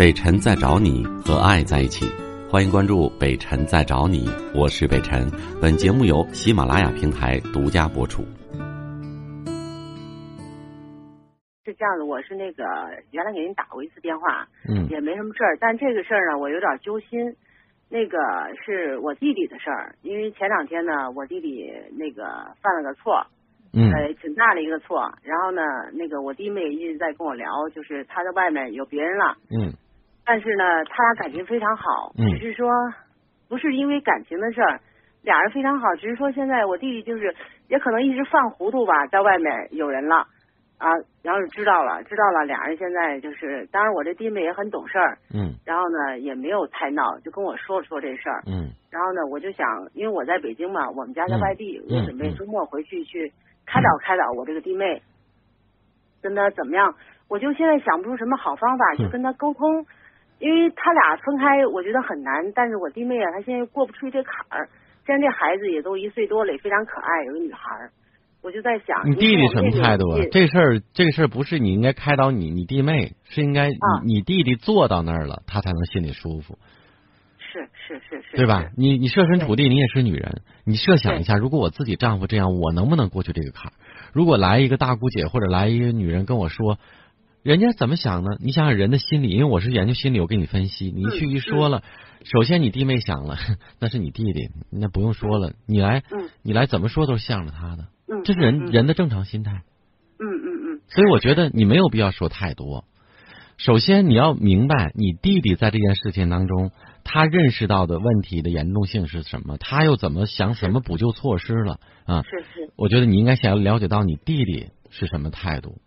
北辰在找你和爱在一起，欢迎关注北辰在找你，我是北辰。本节目由喜马拉雅平台独家播出。是这样的，我是那个原来给您打过一次电话，嗯也没什么事儿，但这个事儿呢，我有点揪心。那个是我弟弟的事儿，因为前两天呢，我弟弟那个犯了个错，嗯呃，挺大的一个错。然后呢，那个我弟妹一直在跟我聊，就是他在外面有别人了，嗯但是呢，他俩感情非常好，嗯只是说不是因为感情的事儿，俩人非常好，只是说现在我弟弟就是也可能一直犯糊涂吧，在外面有人了啊，然后就知道了，知道了，俩人现在就是，当然我这弟妹也很懂事儿，嗯然后呢也没有太闹，就跟我说了说这事儿，嗯。然后呢我就想，因为我在北京嘛，我们家在嗯外地，嗯我准备周末回去去开导开导我这个弟妹，跟他怎么样，我就现在想不出什么好方法去嗯跟他沟通。因为他俩分开，我觉得很难。但是我弟妹啊，她现在过不去这坎儿。现在这孩子也都一岁多了，也非常可爱，有个女孩儿。我就在想，你弟弟什么态度啊？这事儿，这个事儿不是你应该开导你，你弟妹是应该你、啊你弟弟坐到那儿了，他才能心里舒服，是是是是，对吧？你你设身处地，你也是女人，你设想一下，如果我自己丈夫这样，我能不能过去这个坎儿？如果来一个大姑姐或者来一个女人跟我说，人家怎么想呢？你想想人的心理，因为我是研究心理，我给你分析，你去一说了，首先你弟妹想了，那是你弟弟，那不用说了，你来嗯你来怎么说都是向着他的，嗯，这是人嗯人的正常心态。嗯嗯嗯，所以我觉得你没有必要说太多。首先，你要明白你弟弟在这件事情当中，他认识到的问题的严重性是什么，他又怎么想怎么补救措施了啊？是是。我觉得你应该想要了解到你弟弟是什么态度。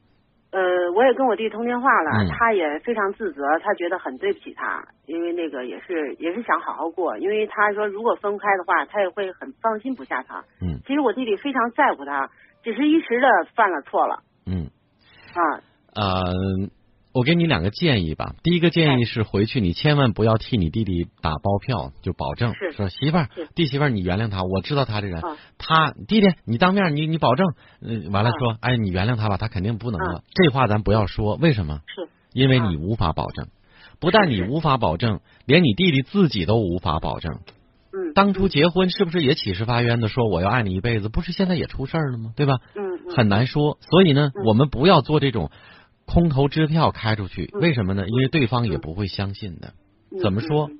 呃，我也跟我弟通电话了，嗯他也非常自责，他觉得很对不起他，因为那个也是也是想好好过，因为他说如果分开的话，他也会很放心不下他。嗯其实我弟弟非常在乎他，只是一时的犯了错了嗯啊。呃，我给你两个建议吧。第一个建议是回去你千万不要替你弟弟打包票，就保证是说媳妇儿弟媳妇儿你原谅他，我知道他这人，啊他弟弟你当面你你保证，嗯、完了啊说哎你原谅他吧，他肯定不能了。这话咱不要说，为什么？是因为啊你无法保证，不但你无法保证，连你弟弟自己都无法保证。嗯，当初结婚是不是也起誓发冤的说我要爱你一辈子？不是现在也出事儿了吗？对吧？嗯嗯很难说。所以呢，嗯我们不要做这种空头支票开出去。嗯为什么呢？因为对方也不会相信的。嗯怎么说嗯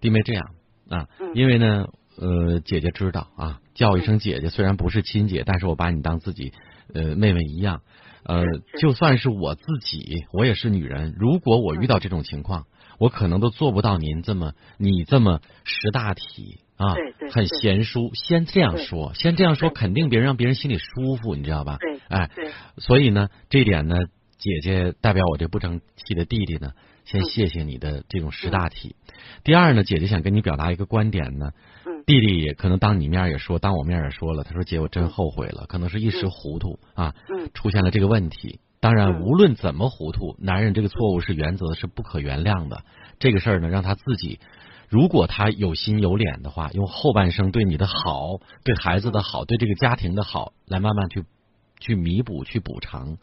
弟妹这样啊嗯，因为呢，呃，姐姐知道啊，叫一声姐姐，虽然不是亲姐，但是我把你当自己呃妹妹一样。呃就算是我自己，我也是女人。如果我遇到这种情况，我可能都做不到您这么你这么识大体啊对对，很贤淑。先这样说，先这样说，肯定别人让别人心里舒服，你知道吧？对哎，对所以呢，这一点呢，姐姐代表我这不争气的弟弟呢，先嗯谢谢你的这种识大体。第二呢，姐姐想跟你表达一个观点呢，嗯弟弟也可能当你面也说，当我面也说了，他说姐，我真嗯后悔了，可能是一时糊涂啊，嗯出现了这个问题。当然，嗯无论怎么糊涂，男人这个错误是原则是不可原谅的。这个事儿呢，让他自己，如果他有心有脸的话，用后半生对你的好、对孩子的好、对这个家庭的好，来慢慢去去弥补、去补偿。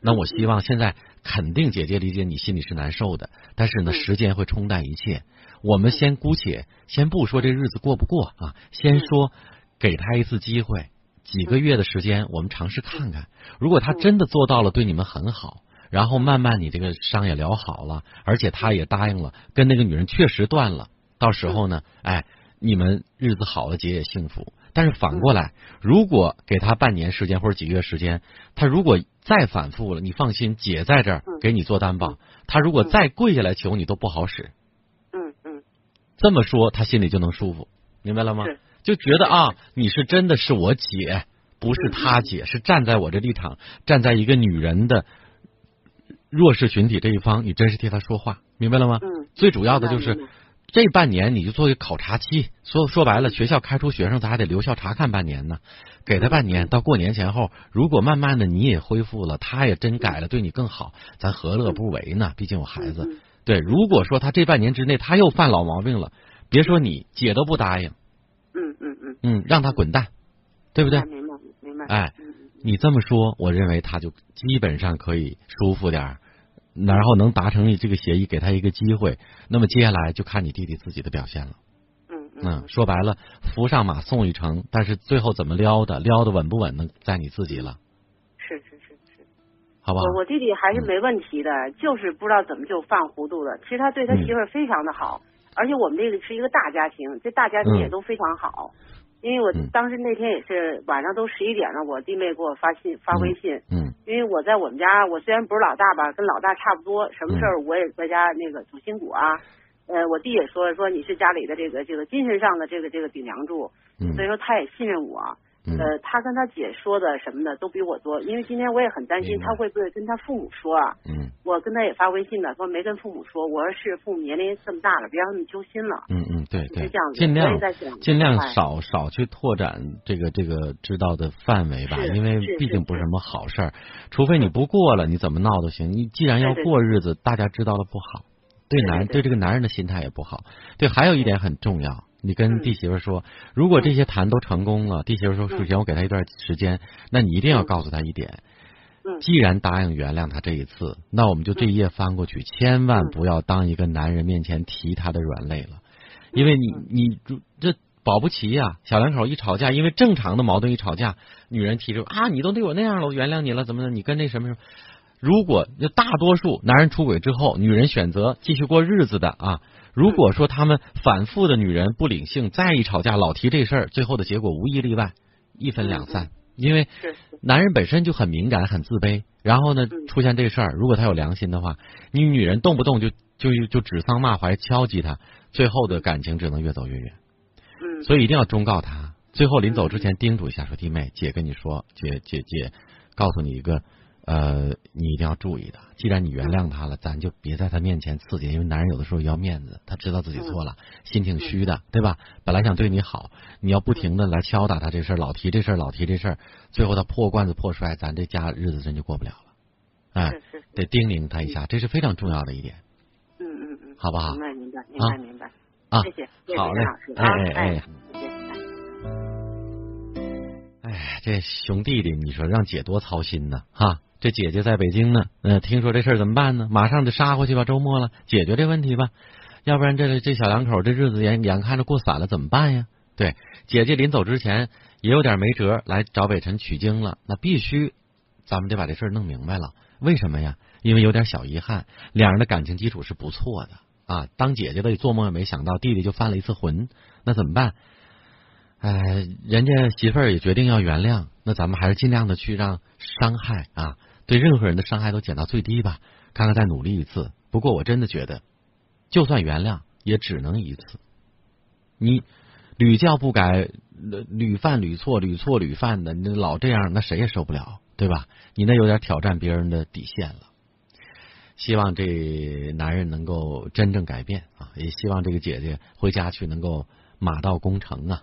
那我希望现在肯定姐姐理解你心里是难受的，但是呢，嗯时间会冲淡一切。我们先姑且先不说这日子过不过啊，先说给他一次机会，几个月的时间，我们尝试看看，如果他真的做到了对你们很好。然后慢慢你这个伤也疗好了，而且他也答应了，跟那个女人确实断了。到时候呢，哎，你们日子好了，姐也幸福。但是反过来，如果给他半年时间或者几个月时间，他如果再反复了，你放心，姐在这儿嗯给你做担保。他如果再跪下来求你，都不好使。嗯嗯这么说，他心里就能舒服，明白了吗？就觉得啊，你是真的是我姐，不是他姐，是站在我这立场，站在一个女人的弱势群体这一方，你真是替她说话，明白了吗？嗯，最主要的就是这半年你就做一个考察期，说说白了，学校开除学生，咱还得留校查看半年呢，给他半年，到过年前后，如果慢慢的你也恢复了，他也真改了，对你更好，咱何乐不为呢？毕竟有孩子。嗯对，如果说他这半年之内他又犯老毛病了，别说你姐都不答应，嗯嗯嗯，嗯，让他滚蛋，对不对？明白明白。哎你这么说，我认为他就基本上可以舒服点儿，然后能达成你这个协议，给他一个机会，那么接下来就看你弟弟自己的表现了。嗯嗯，说白了，扶上马送一程，但是最后怎么撩的，撩的稳不稳，呢在你自己了。是是是是，好不好？我我弟弟还是没问题的，就是不知道怎么就犯糊涂了。其实他对他嗯媳妇儿非常的好，而且我们这个是一个大家庭，这大家庭也嗯都非常好。因为我嗯当时那天也是晚上都十一点了，我弟妹给我发信发微信，嗯因为我在我们家，我虽然不是老大吧，跟老大差不多，什么事嗯儿我也在家那个主心骨啊。呃，我弟也说说你是家里的这个这个精神上的这个这个顶梁柱，嗯所以说他也信任我。嗯呃，他跟他姐说的什么的都比我多，因为今天我也很担心他会不会跟他父母说啊。嗯我跟他也发微信了，说没跟父母说，我说是父母年龄这么大了，别让他们揪心了。嗯嗯，对对是这样，子尽量尽量哎少少去拓展这个这个知道的范围吧，因为毕竟不是什么好事儿。除非你不过了，你怎么闹都行。你既然要过日子，大家知道了不好，对对男对对这个男人的心态也不好。对，还有一点很重要，你跟嗯弟媳妇说，如果这些谈都成功了，弟媳妇说，嗯首先我给他一段时间，那你一定要嗯告诉他一点。嗯既然答应原谅他这一次，那我们就这一页翻过去，千万嗯不要当一个男人面前提他的软肋了，因为你你这保不齐呀、小两口一吵架，因为正常的矛盾一吵架，女人提出啊，你都对我那样了，我原谅你了，怎么的？你跟那什么什么？如果就大多数男人出轨之后，女人选择继续过日子的啊，如果说他们反复的女人不领性，再一吵架老提这事儿，最后的结果无一例外，一分两散，因为男人本身就很敏感、很自卑，然后呢嗯。出现这事儿，如果他有良心的话，你女人动不动就就就指桑骂槐、敲击他，最后的感情只能越走越远。嗯，所以一定要忠告他，最后临走之前叮嘱一下，说弟妹，姐跟你说，姐姐姐，告诉你一个，呃，你一定要注意的。既然你原谅他了，咱就别在他面前刺激，因为男人有的时候要面子，他知道自己错了，心挺虚的，对吧？本来想对你好，你要不停的来敲打他这事儿，老提这事儿，老提这事儿，最后他破罐子破摔，咱这家日子真就过不了了。哎，得叮咛他一下，这是非常重要的一点，嗯嗯嗯，好不好明？白明白明啊白明白。啊谢谢，好嘞哎啊哎哎哎，这熊弟弟，你说让姐多操心呢，哈！这姐姐在北京呢，呃，听说这事儿怎么办呢？马上就杀过去吧，周末了，解决这问题吧，要不然这这小两口这日子眼眼看着过散了，怎么办呀？对，姐姐临走之前也有点没辙，来找北辰取经了，那必须，咱们得把这事儿弄明白了。为什么呀？因为有点小遗憾，两人的感情基础是不错的啊。当姐姐的做梦也没想到弟弟就犯了一次浑，那怎么办？哎，人家媳妇儿也决定要原谅，那咱们还是尽量的去让伤害啊，对任何人的伤害都减到最低吧。看看再努力一次。不过我真的觉得，就算原谅，也只能一次。你屡教不改，屡犯屡错，屡错屡犯的，你老这样，那谁也受不了，对吧？你那有点挑战别人的底线了。希望这男人能够真正改变啊！也希望这个姐姐回家去能够马到功成啊！